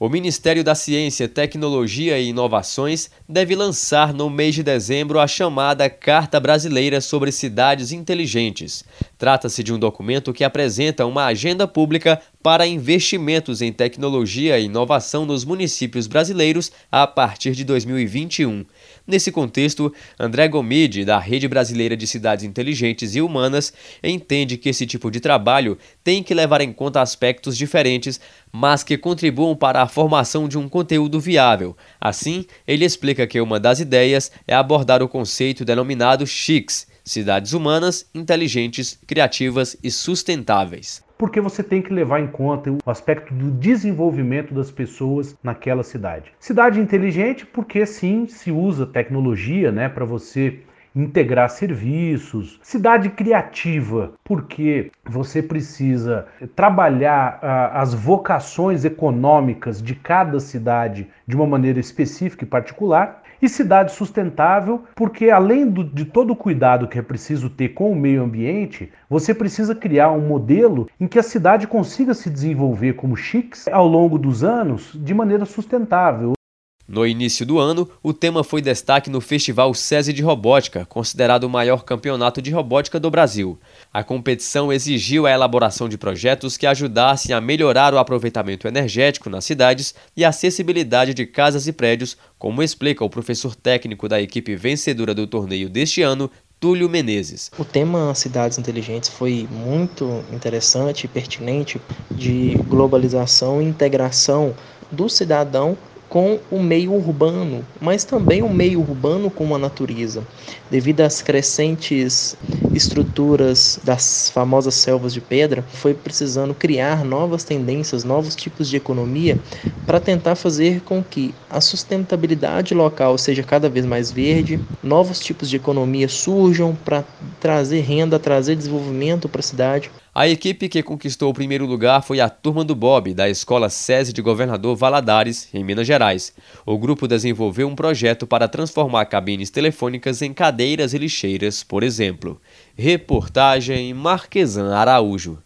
O Ministério da Ciência, Tecnologia e Inovações deve lançar no mês de dezembro a chamada Carta Brasileira sobre Cidades Inteligentes. Trata-se de um documento que apresenta uma agenda pública para investimentos em tecnologia e inovação nos municípios brasileiros a partir de 2021. Nesse contexto, André Gomide, da Rede Brasileira de Cidades Inteligentes e Humanas, entende que esse tipo de trabalho tem que levar em conta aspectos diferentes, mas que contribuam para a formação de um conteúdo viável. Assim, ele explica que uma das ideias é abordar o conceito denominado CHICS cidades humanas, inteligentes, criativas e sustentáveis porque você tem que levar em conta o aspecto do desenvolvimento das pessoas naquela cidade. Cidade inteligente, porque sim, se usa tecnologia, né, para você integrar serviços, cidade criativa, porque você precisa trabalhar ah, as vocações econômicas de cada cidade de uma maneira específica e particular. E cidade sustentável, porque além do, de todo o cuidado que é preciso ter com o meio ambiente, você precisa criar um modelo em que a cidade consiga se desenvolver como chiques ao longo dos anos de maneira sustentável. No início do ano, o tema foi destaque no Festival SESI de Robótica, considerado o maior campeonato de robótica do Brasil. A competição exigiu a elaboração de projetos que ajudassem a melhorar o aproveitamento energético nas cidades e a acessibilidade de casas e prédios, como explica o professor técnico da equipe vencedora do torneio deste ano, Túlio Menezes. O tema Cidades Inteligentes foi muito interessante e pertinente de globalização e integração do cidadão com o meio urbano, mas também o meio urbano com a natureza, devido às crescentes estruturas das famosas selvas de pedra, foi precisando criar novas tendências, novos tipos de economia para tentar fazer com que a sustentabilidade local seja cada vez mais verde, novos tipos de economia surjam para trazer renda, trazer desenvolvimento para a cidade. A equipe que conquistou o primeiro lugar foi a Turma do Bob, da Escola SESI de Governador Valadares, em Minas Gerais. O grupo desenvolveu um projeto para transformar cabines telefônicas em cadeiras e lixeiras, por exemplo. Reportagem Marquesan Araújo.